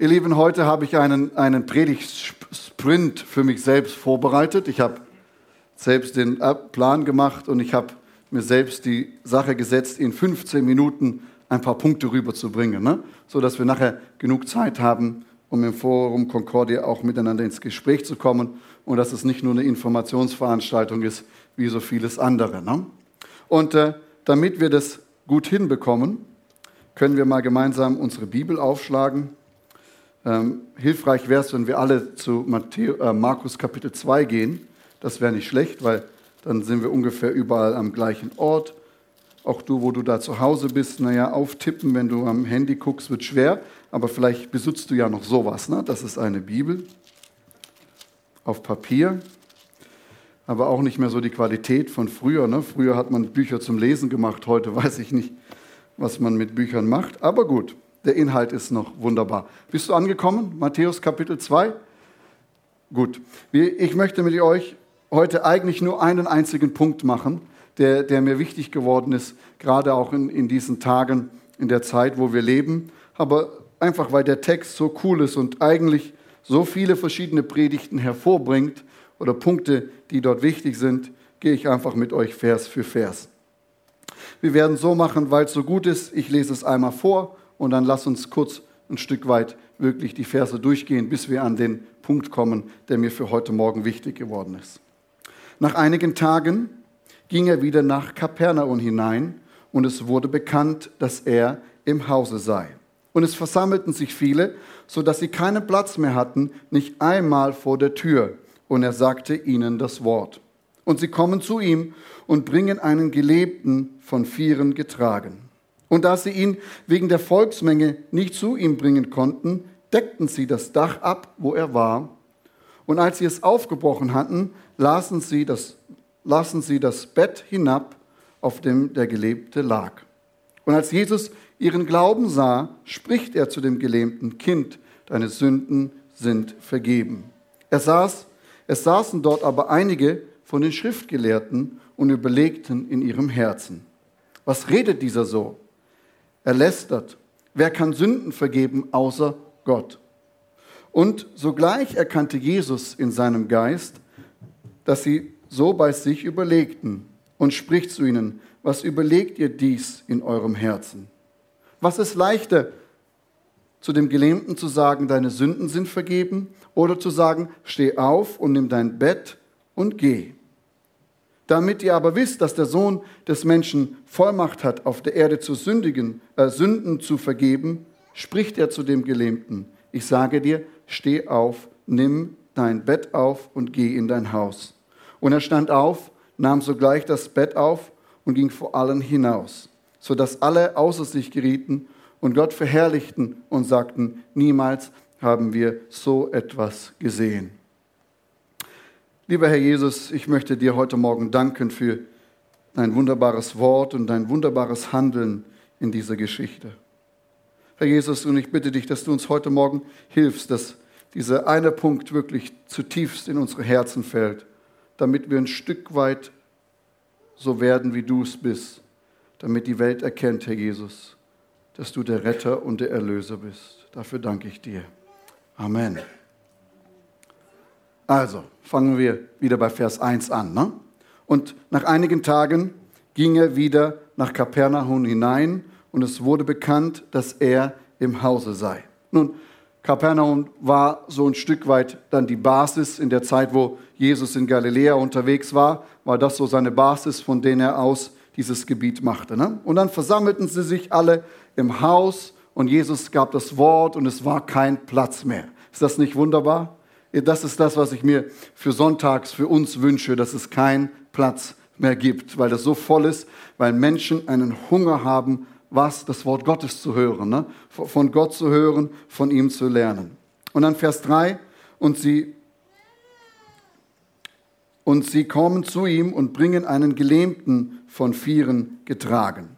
Ihr Lieben, heute habe ich einen, einen Predigtsprint für mich selbst vorbereitet. Ich habe selbst den Plan gemacht und ich habe mir selbst die Sache gesetzt, in 15 Minuten ein paar Punkte rüberzubringen, ne? sodass wir nachher genug Zeit haben, um im Forum Concordia auch miteinander ins Gespräch zu kommen und dass es nicht nur eine Informationsveranstaltung ist, wie so vieles andere. Ne? Und äh, damit wir das gut hinbekommen, können wir mal gemeinsam unsere Bibel aufschlagen ähm, hilfreich wäre es, wenn wir alle zu Matthäus, äh, Markus Kapitel 2 gehen. Das wäre nicht schlecht, weil dann sind wir ungefähr überall am gleichen Ort. Auch du, wo du da zu Hause bist, naja, auftippen, wenn du am Handy guckst, wird schwer. Aber vielleicht besitzt du ja noch sowas. Ne? Das ist eine Bibel auf Papier. Aber auch nicht mehr so die Qualität von früher. Ne? Früher hat man Bücher zum Lesen gemacht. Heute weiß ich nicht, was man mit Büchern macht. Aber gut, der Inhalt ist noch wunderbar. Bist du angekommen? Matthäus Kapitel 2? Gut. Ich möchte mit euch heute eigentlich nur einen einzigen Punkt machen, der, der mir wichtig geworden ist, gerade auch in, in diesen Tagen, in der Zeit, wo wir leben. Aber einfach, weil der Text so cool ist und eigentlich so viele verschiedene Predigten hervorbringt oder Punkte, die dort wichtig sind, gehe ich einfach mit euch Vers für Vers. Wir werden so machen, weil es so gut ist. Ich lese es einmal vor und dann lass uns kurz ein Stück weit wirklich die Verse durchgehen, bis wir an den Punkt kommen, der mir für heute Morgen wichtig geworden ist. Nach einigen Tagen ging er wieder nach Kapernaum hinein und es wurde bekannt, dass er im Hause sei. Und es versammelten sich viele, so dass sie keinen Platz mehr hatten, nicht einmal vor der Tür. Und er sagte ihnen das Wort. Und sie kommen zu ihm und bringen einen Gelebten von Vieren getragen. Und da sie ihn wegen der Volksmenge nicht zu ihm bringen konnten, deckten sie das Dach ab, wo er war. Und als sie es aufgebrochen hatten, lasen sie das, lassen sie das Bett hinab, auf dem der Gelähmte lag. Und als Jesus ihren Glauben sah, spricht er zu dem gelähmten Kind, deine Sünden sind vergeben. Er saß, es saßen dort aber einige von den Schriftgelehrten und überlegten in ihrem Herzen, was redet dieser so? Er lästert. Wer kann Sünden vergeben außer Gott? Und sogleich erkannte Jesus in seinem Geist, dass sie so bei sich überlegten und spricht zu ihnen, was überlegt ihr dies in eurem Herzen? Was ist leichter, zu dem Gelähmten zu sagen, deine Sünden sind vergeben, oder zu sagen, steh auf und nimm dein Bett und geh? Damit ihr aber wisst, dass der Sohn des Menschen Vollmacht hat, auf der Erde zu sündigen, äh, Sünden zu vergeben, spricht er zu dem Gelähmten. Ich sage dir, steh auf, nimm dein Bett auf und geh in dein Haus. Und er stand auf, nahm sogleich das Bett auf und ging vor allen hinaus, sodass alle außer sich gerieten und Gott verherrlichten und sagten, niemals haben wir so etwas gesehen. Lieber Herr Jesus, ich möchte dir heute Morgen danken für dein wunderbares Wort und dein wunderbares Handeln in dieser Geschichte. Herr Jesus, und ich bitte dich, dass du uns heute Morgen hilfst, dass dieser eine Punkt wirklich zutiefst in unsere Herzen fällt, damit wir ein Stück weit so werden, wie du es bist, damit die Welt erkennt, Herr Jesus, dass du der Retter und der Erlöser bist. Dafür danke ich dir. Amen. Also, fangen wir wieder bei Vers 1 an. Ne? Und nach einigen Tagen ging er wieder nach Kapernaum hinein und es wurde bekannt, dass er im Hause sei. Nun, Kapernaum war so ein Stück weit dann die Basis in der Zeit, wo Jesus in Galiläa unterwegs war, war das so seine Basis, von der er aus dieses Gebiet machte. Ne? Und dann versammelten sie sich alle im Haus und Jesus gab das Wort und es war kein Platz mehr. Ist das nicht wunderbar? Das ist das, was ich mir für sonntags für uns wünsche, dass es keinen Platz mehr gibt, weil das so voll ist, weil Menschen einen Hunger haben, was das Wort Gottes zu hören, ne? von Gott zu hören, von ihm zu lernen. Und dann Vers 3, und sie, und sie kommen zu ihm und bringen einen Gelähmten von Vieren getragen.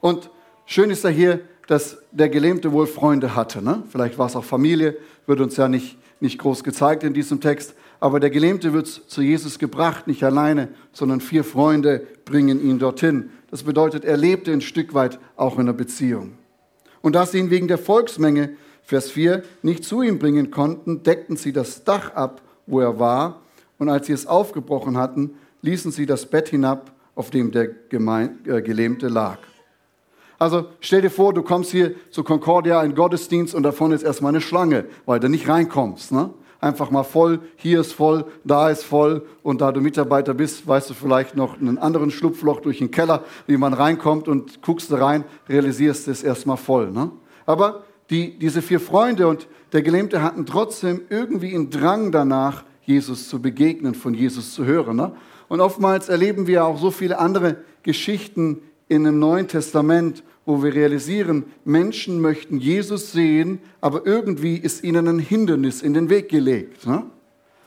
Und schön ist ja hier, dass der Gelähmte wohl Freunde hatte. Ne? Vielleicht war es auch Familie, wird uns ja nicht nicht groß gezeigt in diesem Text. Aber der Gelähmte wird zu Jesus gebracht, nicht alleine, sondern vier Freunde bringen ihn dorthin. Das bedeutet, er lebte ein Stück weit auch in einer Beziehung. Und da sie ihn wegen der Volksmenge Vers 4, nicht zu ihm bringen konnten, deckten sie das Dach ab, wo er war, und als sie es aufgebrochen hatten, ließen sie das Bett hinab, auf dem der äh, Gelähmte lag. Also stell dir vor, du kommst hier zu Concordia in Gottesdienst und davon ist erstmal eine Schlange, weil du nicht reinkommst. Ne? Einfach mal voll, hier ist voll, da ist voll und da du Mitarbeiter bist, weißt du vielleicht noch einen anderen Schlupfloch durch den Keller, wie man reinkommt und guckst du rein, realisierst es erstmal voll. Ne? Aber die, diese vier Freunde und der Gelähmte hatten trotzdem irgendwie einen Drang danach, Jesus zu begegnen, von Jesus zu hören. Ne? Und oftmals erleben wir auch so viele andere Geschichten in dem Neuen Testament, wo wir realisieren, Menschen möchten Jesus sehen, aber irgendwie ist ihnen ein Hindernis in den Weg gelegt. Ne?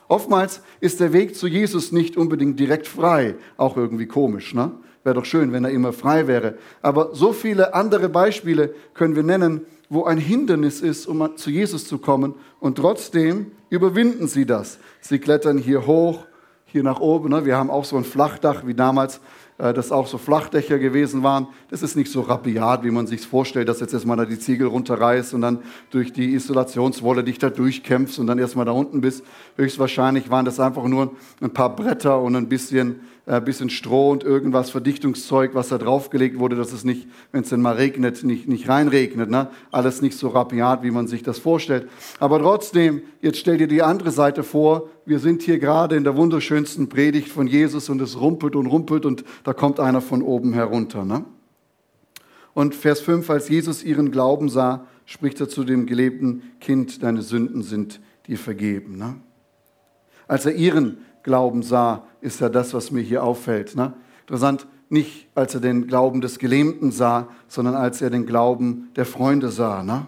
Oftmals ist der Weg zu Jesus nicht unbedingt direkt frei, auch irgendwie komisch. Ne? Wäre doch schön, wenn er immer frei wäre. Aber so viele andere Beispiele können wir nennen, wo ein Hindernis ist, um zu Jesus zu kommen. Und trotzdem überwinden sie das. Sie klettern hier hoch, hier nach oben. Ne? Wir haben auch so ein Flachdach wie damals dass auch so Flachdächer gewesen waren. Das ist nicht so rabiat, wie man sich vorstellt, dass jetzt erstmal da die Ziegel runterreißt und dann durch die Isolationswolle dich da durchkämpfst und dann erstmal da unten bist. Höchstwahrscheinlich waren das einfach nur ein paar Bretter und ein bisschen äh, bisschen Stroh und irgendwas Verdichtungszeug, was da draufgelegt wurde, dass es nicht, wenn es denn mal regnet, nicht, nicht reinregnet. Ne? Alles nicht so rapiat, wie man sich das vorstellt. Aber trotzdem, jetzt stell dir die andere Seite vor. Wir sind hier gerade in der wunderschönsten Predigt von Jesus und es rumpelt und rumpelt und da kommt einer von oben herunter. Ne? Und Vers 5, als Jesus ihren Glauben sah, spricht er zu dem gelebten Kind, deine Sünden sind dir vergeben. Ne? Als er ihren Glauben sah, ist ja das, was mir hier auffällt. Ne? Interessant, nicht als er den Glauben des Gelähmten sah, sondern als er den Glauben der Freunde sah. Ne?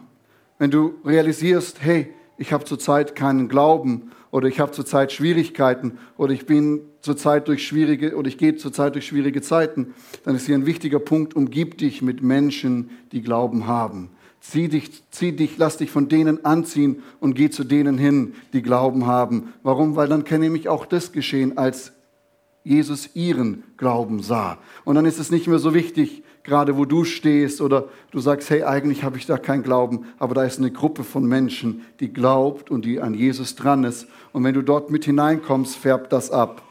Wenn du realisierst, hey, ich habe zurzeit keinen Glauben oder ich habe zurzeit Schwierigkeiten oder ich bin zurzeit durch schwierige oder ich gehe zurzeit durch schwierige Zeiten, dann ist hier ein wichtiger Punkt, umgib dich mit Menschen, die Glauben haben. Zieh dich, zieh dich, lass dich von denen anziehen und geh zu denen hin, die Glauben haben. Warum? Weil dann kann nämlich auch das geschehen, als Jesus ihren Glauben sah. Und dann ist es nicht mehr so wichtig, gerade wo du stehst oder du sagst, hey, eigentlich habe ich da keinen Glauben, aber da ist eine Gruppe von Menschen, die glaubt und die an Jesus dran ist. Und wenn du dort mit hineinkommst, färbt das ab.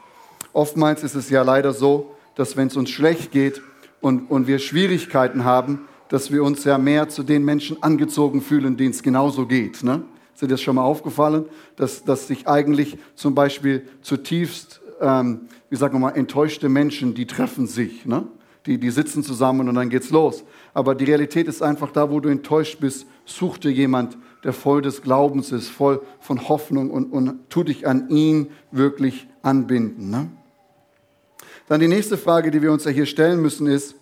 Oftmals ist es ja leider so, dass wenn es uns schlecht geht und, und wir Schwierigkeiten haben, dass wir uns ja mehr zu den Menschen angezogen fühlen, denen es genauso geht. Ne? Ist dir das schon mal aufgefallen, dass, dass sich eigentlich zum Beispiel zutiefst, ähm, wie sagen wir mal, enttäuschte Menschen, die treffen sich, ne? die, die sitzen zusammen und dann geht's los. Aber die Realität ist einfach da, wo du enttäuscht bist, such dir jemand, der voll des Glaubens ist, voll von Hoffnung und, und tu dich an ihn wirklich anbinden. Ne? Dann die nächste Frage, die wir uns ja hier stellen müssen, ist,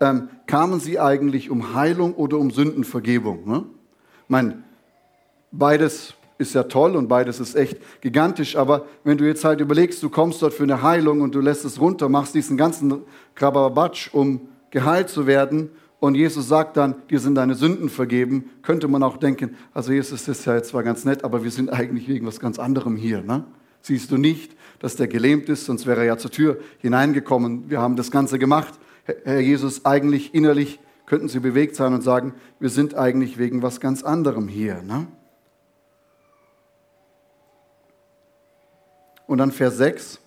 ähm, kamen sie eigentlich um Heilung oder um Sündenvergebung? Ne? Ich meine, beides ist ja toll und beides ist echt gigantisch, aber wenn du jetzt halt überlegst, du kommst dort für eine Heilung und du lässt es runter, machst diesen ganzen Krababatsch, um geheilt zu werden und Jesus sagt dann, dir sind deine Sünden vergeben, könnte man auch denken, also Jesus ist ja jetzt zwar ganz nett, aber wir sind eigentlich wegen was ganz anderem hier. Ne? Siehst du nicht, dass der gelähmt ist, sonst wäre er ja zur Tür hineingekommen. Wir haben das Ganze gemacht. Herr Jesus, eigentlich innerlich könnten Sie bewegt sein und sagen, wir sind eigentlich wegen was ganz anderem hier. Ne? Und dann Vers 6.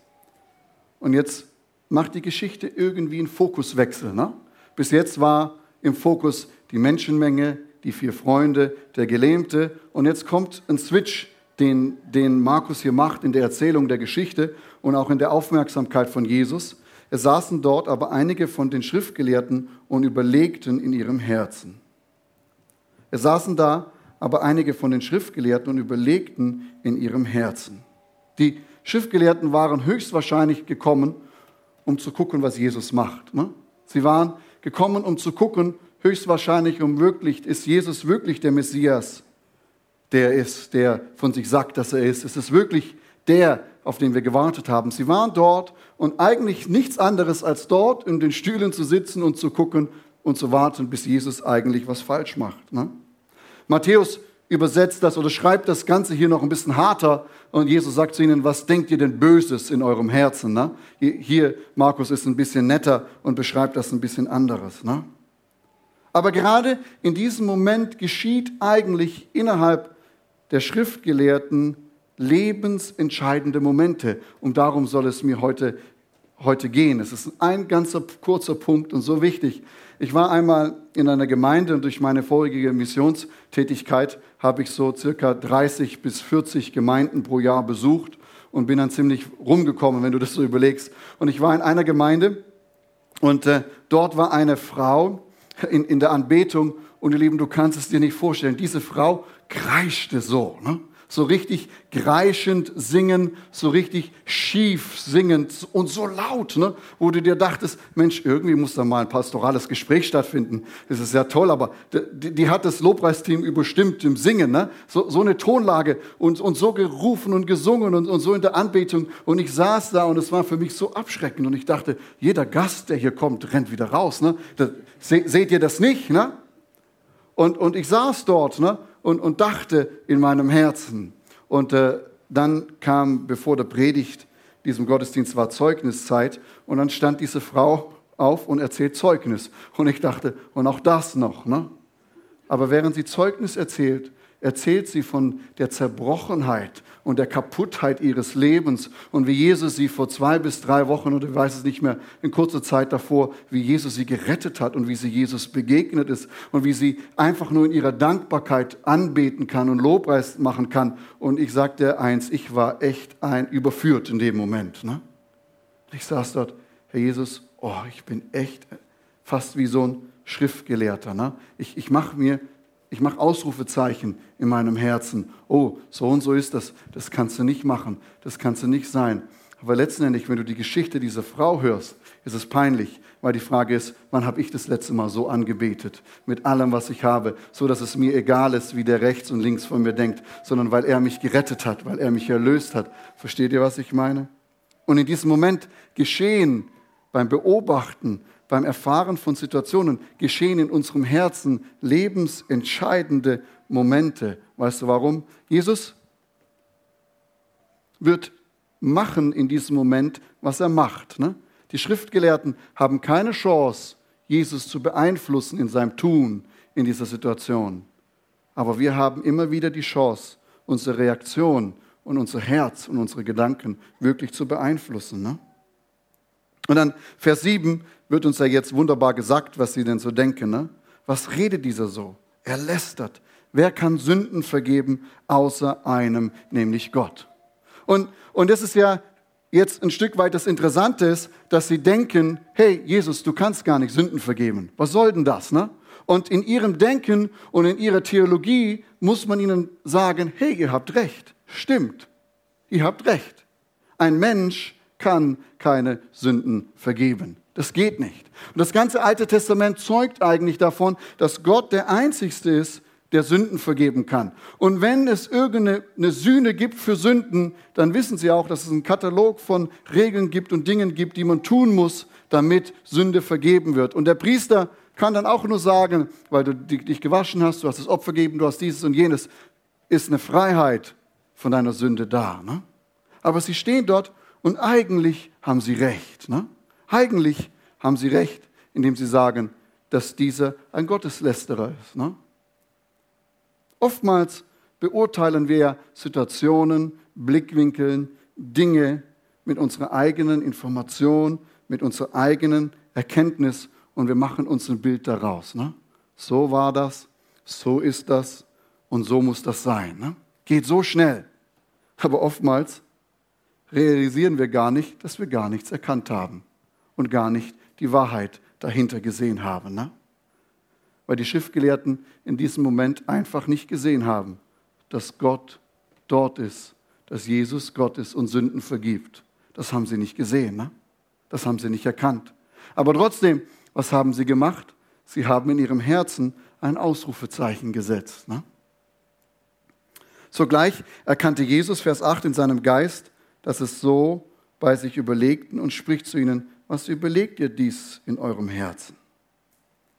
Und jetzt macht die Geschichte irgendwie einen Fokuswechsel. Ne? Bis jetzt war im Fokus die Menschenmenge, die vier Freunde, der Gelähmte. Und jetzt kommt ein Switch, den, den Markus hier macht in der Erzählung der Geschichte und auch in der Aufmerksamkeit von Jesus. Es saßen dort aber einige von den Schriftgelehrten und überlegten in ihrem Herzen. Es saßen da aber einige von den Schriftgelehrten und überlegten in ihrem Herzen. Die Schriftgelehrten waren höchstwahrscheinlich gekommen, um zu gucken, was Jesus macht. Ne? Sie waren gekommen, um zu gucken, höchstwahrscheinlich, um wirklich, ist Jesus wirklich der Messias, der ist, der von sich sagt, dass er ist? Ist es wirklich der, auf den wir gewartet haben. Sie waren dort und eigentlich nichts anderes als dort in den Stühlen zu sitzen und zu gucken und zu warten, bis Jesus eigentlich was falsch macht. Ne? Matthäus übersetzt das oder schreibt das Ganze hier noch ein bisschen harter und Jesus sagt zu ihnen, was denkt ihr denn Böses in eurem Herzen? Ne? Hier, Markus ist ein bisschen netter und beschreibt das ein bisschen anderes. Ne? Aber gerade in diesem Moment geschieht eigentlich innerhalb der Schriftgelehrten lebensentscheidende Momente. Und darum soll es mir heute, heute gehen. Es ist ein ganzer kurzer Punkt und so wichtig. Ich war einmal in einer Gemeinde und durch meine vorige Missionstätigkeit habe ich so circa 30 bis 40 Gemeinden pro Jahr besucht und bin dann ziemlich rumgekommen, wenn du das so überlegst. Und ich war in einer Gemeinde und äh, dort war eine Frau in, in der Anbetung und ihr Lieben, du kannst es dir nicht vorstellen, diese Frau kreischte so. Ne? So richtig kreischend singen, so richtig schief singend und so laut, ne? wo du dir dachtest, Mensch, irgendwie muss da mal ein pastorales Gespräch stattfinden. Das ist ja toll, aber die, die hat das Lobpreisteam überstimmt im Singen, ne? so, so eine Tonlage und, und so gerufen und gesungen und, und so in der Anbetung. Und ich saß da und es war für mich so abschreckend und ich dachte, jeder Gast, der hier kommt, rennt wieder raus. Ne? Das, se, seht ihr das nicht? Ne? Und, und ich saß dort ne? Und, und dachte in meinem Herzen. Und äh, dann kam, bevor der Predigt diesem Gottesdienst war, Zeugniszeit. Und dann stand diese Frau auf und erzählt Zeugnis. Und ich dachte, und auch das noch. Ne? Aber während sie Zeugnis erzählt, erzählt sie von der Zerbrochenheit und der Kaputtheit ihres Lebens und wie Jesus sie vor zwei bis drei Wochen oder ich weiß es nicht mehr, in kurzer Zeit davor, wie Jesus sie gerettet hat und wie sie Jesus begegnet ist und wie sie einfach nur in ihrer Dankbarkeit anbeten kann und Lobpreis machen kann. Und ich sagte eins, ich war echt ein überführt in dem Moment. Ne? Ich saß dort, Herr Jesus, oh, ich bin echt fast wie so ein Schriftgelehrter. Ne? Ich, ich mache mir ich mache Ausrufezeichen in meinem Herzen. Oh, so und so ist das. Das kannst du nicht machen. Das kannst du nicht sein. Aber letztendlich, wenn du die Geschichte dieser Frau hörst, ist es peinlich, weil die Frage ist, wann habe ich das letzte Mal so angebetet? Mit allem, was ich habe, so dass es mir egal ist, wie der rechts und links von mir denkt, sondern weil er mich gerettet hat, weil er mich erlöst hat. Versteht ihr, was ich meine? Und in diesem Moment geschehen beim Beobachten beim Erfahren von Situationen geschehen in unserem Herzen lebensentscheidende Momente. Weißt du warum? Jesus wird machen in diesem Moment, was er macht. Ne? Die Schriftgelehrten haben keine Chance, Jesus zu beeinflussen in seinem Tun in dieser Situation. Aber wir haben immer wieder die Chance, unsere Reaktion und unser Herz und unsere Gedanken wirklich zu beeinflussen. Ne? Und dann Vers 7 wird uns ja jetzt wunderbar gesagt, was sie denn so denken. Ne? Was redet dieser so? Er lästert. Wer kann Sünden vergeben außer einem, nämlich Gott? Und, und das ist ja jetzt ein Stück weit das Interessante ist, dass sie denken, hey Jesus, du kannst gar nicht Sünden vergeben. Was soll denn das? Ne? Und in ihrem Denken und in ihrer Theologie muss man ihnen sagen, hey, ihr habt recht. Stimmt. Ihr habt recht. Ein Mensch kann keine Sünden vergeben. Das geht nicht. Und das ganze Alte Testament zeugt eigentlich davon, dass Gott der Einzigste ist, der Sünden vergeben kann. Und wenn es irgendeine Sühne gibt für Sünden, dann wissen Sie auch, dass es einen Katalog von Regeln gibt und Dingen gibt, die man tun muss, damit Sünde vergeben wird. Und der Priester kann dann auch nur sagen, weil du dich gewaschen hast, du hast das Opfer gegeben, du hast dieses und jenes, ist eine Freiheit von deiner Sünde da. Ne? Aber sie stehen dort und eigentlich haben sie recht. Ne? Eigentlich haben sie recht, indem sie sagen, dass dieser ein Gotteslästerer ist. Ne? Oftmals beurteilen wir Situationen, Blickwinkeln, Dinge mit unserer eigenen Information, mit unserer eigenen Erkenntnis und wir machen uns ein Bild daraus. Ne? So war das, so ist das und so muss das sein. Ne? Geht so schnell. Aber oftmals realisieren wir gar nicht, dass wir gar nichts erkannt haben und gar nicht die Wahrheit dahinter gesehen haben. Ne? Weil die Schriftgelehrten in diesem Moment einfach nicht gesehen haben, dass Gott dort ist, dass Jesus Gott ist und Sünden vergibt. Das haben sie nicht gesehen. Ne? Das haben sie nicht erkannt. Aber trotzdem, was haben sie gemacht? Sie haben in ihrem Herzen ein Ausrufezeichen gesetzt. Ne? Sogleich erkannte Jesus, Vers 8, in seinem Geist, dass es so bei sich überlegten und spricht zu ihnen, was überlegt ihr dies in eurem Herzen?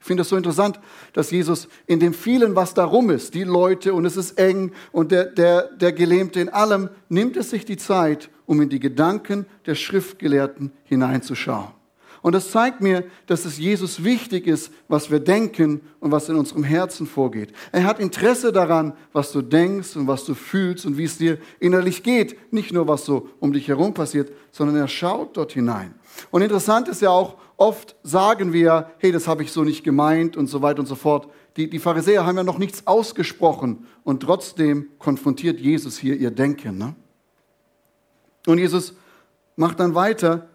Ich finde es so interessant, dass Jesus in dem vielen, was darum ist, die Leute und es ist eng und der, der, der Gelähmte in allem, nimmt es sich die Zeit, um in die Gedanken der Schriftgelehrten hineinzuschauen. Und das zeigt mir, dass es Jesus wichtig ist, was wir denken und was in unserem Herzen vorgeht. Er hat Interesse daran, was du denkst und was du fühlst und wie es dir innerlich geht. Nicht nur, was so um dich herum passiert, sondern er schaut dort hinein. Und interessant ist ja auch, oft sagen wir, hey, das habe ich so nicht gemeint und so weiter und so fort. Die, die Pharisäer haben ja noch nichts ausgesprochen und trotzdem konfrontiert Jesus hier ihr Denken. Ne? Und Jesus macht dann weiter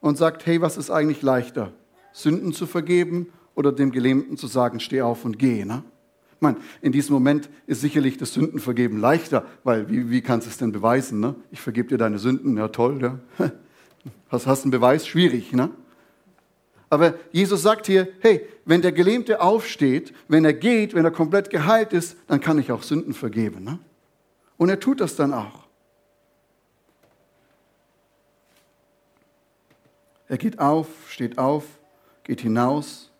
und sagt, hey, was ist eigentlich leichter? Sünden zu vergeben oder dem Gelähmten zu sagen, steh auf und geh? Ne? Ich meine, in diesem Moment ist sicherlich das Sündenvergeben leichter, weil wie, wie kannst du es denn beweisen? Ne? Ich vergebe dir deine Sünden, ja toll, ja. Hast, hast einen Beweis? Schwierig, ne? Aber Jesus sagt hier, hey, wenn der Gelähmte aufsteht, wenn er geht, wenn er komplett geheilt ist, dann kann ich auch Sünden vergeben. Ne? Und er tut das dann auch. Er geht auf, steht auf, geht hinaus.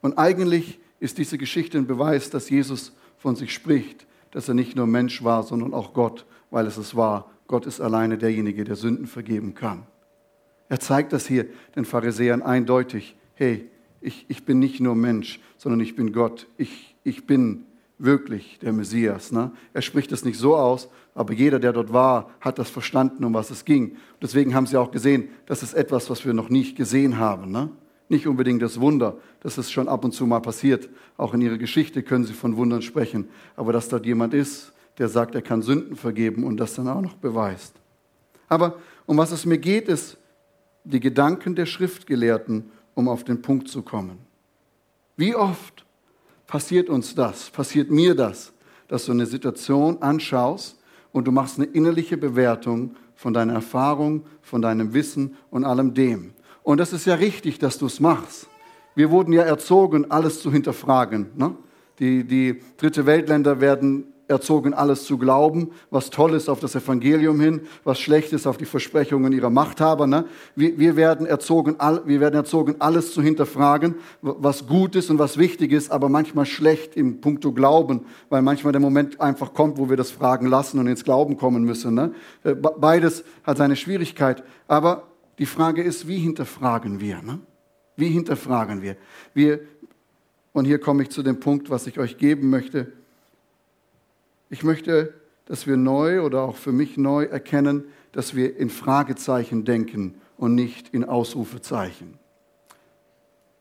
Und eigentlich ist diese Geschichte ein Beweis, dass Jesus von sich spricht, dass er nicht nur Mensch war, sondern auch Gott, weil es es war. Gott ist alleine derjenige, der Sünden vergeben kann. Er zeigt das hier den Pharisäern eindeutig. Hey, ich, ich bin nicht nur Mensch, sondern ich bin Gott. Ich, ich bin wirklich der Messias. Ne? Er spricht das nicht so aus, aber jeder, der dort war, hat das verstanden, um was es ging. Deswegen haben sie auch gesehen, das ist etwas, was wir noch nicht gesehen haben. Ne? Nicht unbedingt das Wunder, das ist schon ab und zu mal passiert. Auch in ihrer Geschichte können sie von Wundern sprechen. Aber dass dort jemand ist, der sagt, er kann Sünden vergeben und das dann auch noch beweist. Aber um was es mir geht, ist die Gedanken der Schriftgelehrten, um auf den Punkt zu kommen. Wie oft passiert uns das, passiert mir das, dass du eine Situation anschaust und du machst eine innerliche Bewertung von deiner Erfahrung, von deinem Wissen und allem dem. Und das ist ja richtig, dass du es machst. Wir wurden ja erzogen, alles zu hinterfragen. Ne? Die, die dritte Weltländer werden erzogen, alles zu glauben, was toll ist auf das Evangelium hin, was schlecht ist auf die Versprechungen ihrer Machthaber. Ne? Wir, wir, werden erzogen, wir werden erzogen, alles zu hinterfragen, was gut ist und was wichtig ist, aber manchmal schlecht im Punkto Glauben, weil manchmal der Moment einfach kommt, wo wir das fragen lassen und ins Glauben kommen müssen. Ne? Äh, beides hat seine Schwierigkeit. Aber die Frage ist, wie hinterfragen wir? Ne? Wie hinterfragen wir? wir? Und hier komme ich zu dem Punkt, was ich euch geben möchte ich möchte, dass wir neu oder auch für mich neu erkennen, dass wir in Fragezeichen denken und nicht in Ausrufezeichen.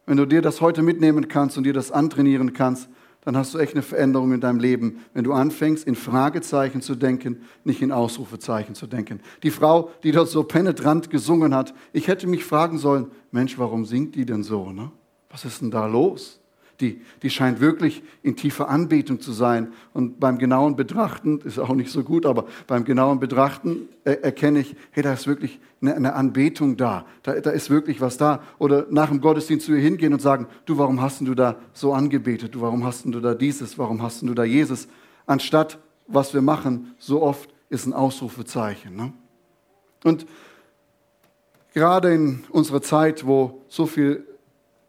Wenn du dir das heute mitnehmen kannst und dir das antrainieren kannst, dann hast du echt eine Veränderung in deinem Leben, wenn du anfängst, in Fragezeichen zu denken, nicht in Ausrufezeichen zu denken. Die Frau, die dort so penetrant gesungen hat, ich hätte mich fragen sollen, Mensch, warum singt die denn so? Ne? Was ist denn da los? Die, die scheint wirklich in tiefer Anbetung zu sein. Und beim genauen Betrachten, ist auch nicht so gut, aber beim genauen Betrachten er, erkenne ich, hey, da ist wirklich eine, eine Anbetung da. da. Da ist wirklich was da. Oder nach dem Gottesdienst zu ihr hingehen und sagen, du, warum hast du da so angebetet? Du, warum hast du da dieses? Warum hast du da Jesus? Anstatt, was wir machen, so oft ist ein Ausrufezeichen. Ne? Und gerade in unserer Zeit, wo so viel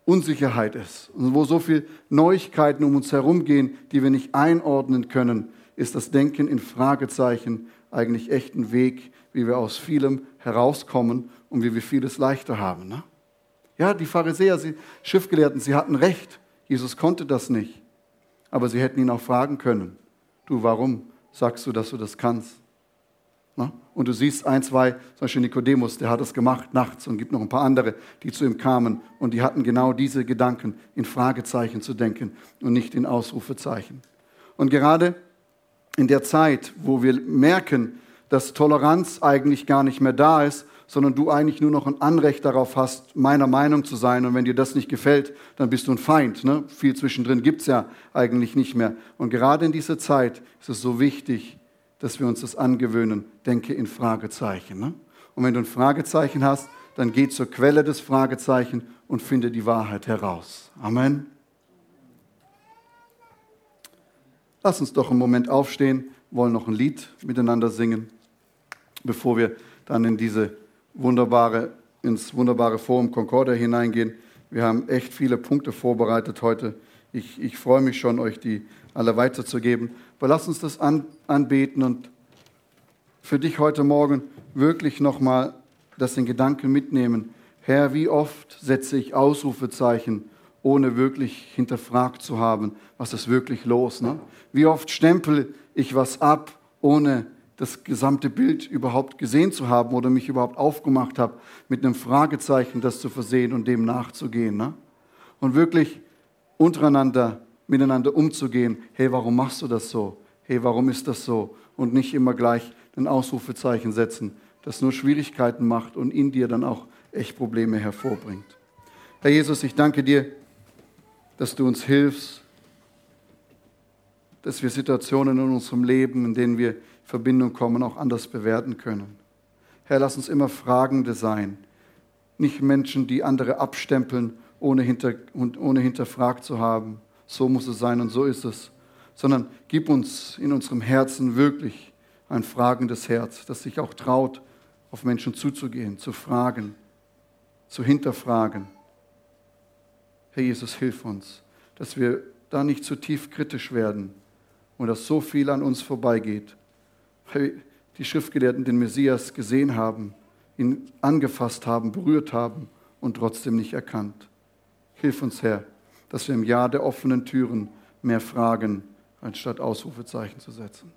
Unsicherheit ist und wo so viele Neuigkeiten um uns herum gehen, die wir nicht einordnen können, ist das Denken in Fragezeichen eigentlich echt ein Weg, wie wir aus vielem herauskommen und wie wir vieles leichter haben. Ne? Ja, die Pharisäer, die Schriftgelehrten, sie hatten recht. Jesus konnte das nicht. Aber sie hätten ihn auch fragen können. Du, warum sagst du, dass du das kannst? Ne? Und du siehst ein, zwei, zum Beispiel Nikodemus, der hat das gemacht nachts und gibt noch ein paar andere, die zu ihm kamen und die hatten genau diese Gedanken, in Fragezeichen zu denken und nicht in Ausrufezeichen. Und gerade in der Zeit, wo wir merken, dass Toleranz eigentlich gar nicht mehr da ist, sondern du eigentlich nur noch ein Anrecht darauf hast, meiner Meinung zu sein. Und wenn dir das nicht gefällt, dann bist du ein Feind. Ne? Viel zwischendrin gibt es ja eigentlich nicht mehr. Und gerade in dieser Zeit ist es so wichtig, dass wir uns das angewöhnen. Denke in Fragezeichen. Ne? Und wenn du ein Fragezeichen hast, dann geh zur Quelle des Fragezeichen und finde die Wahrheit heraus. Amen. Lass uns doch einen Moment aufstehen, wollen noch ein Lied miteinander singen, bevor wir dann in diese wunderbare, ins wunderbare Forum Concordia hineingehen. Wir haben echt viele Punkte vorbereitet heute. Ich, ich freue mich schon, euch die alle weiterzugeben. Aber lass uns das an, anbeten und für dich heute Morgen wirklich nochmal das in Gedanken mitnehmen. Herr, wie oft setze ich Ausrufezeichen, ohne wirklich hinterfragt zu haben, was ist wirklich los? Ne? Wie oft stempel ich was ab, ohne das gesamte Bild überhaupt gesehen zu haben oder mich überhaupt aufgemacht habe, mit einem Fragezeichen das zu versehen und dem nachzugehen. Ne? Und wirklich untereinander miteinander umzugehen. Hey, warum machst du das so? Hey, warum ist das so? Und nicht immer gleich ein Ausrufezeichen setzen, das nur Schwierigkeiten macht und in dir dann auch echt Probleme hervorbringt. Herr Jesus, ich danke dir, dass du uns hilfst, dass wir Situationen in unserem Leben, in denen wir in Verbindung kommen, auch anders bewerten können. Herr, lass uns immer Fragende sein, nicht Menschen, die andere abstempeln, ohne, hinter, ohne hinterfragt zu haben. So muss es sein und so ist es. Sondern gib uns in unserem Herzen wirklich ein fragendes Herz, das sich auch traut, auf Menschen zuzugehen, zu fragen, zu hinterfragen. Herr Jesus, hilf uns, dass wir da nicht zu tief kritisch werden und dass so viel an uns vorbeigeht. Weil die Schriftgelehrten den Messias gesehen haben, ihn angefasst haben, berührt haben und trotzdem nicht erkannt. Hilf uns, Herr, dass wir im Jahr der offenen Türen mehr fragen, anstatt Ausrufezeichen zu setzen.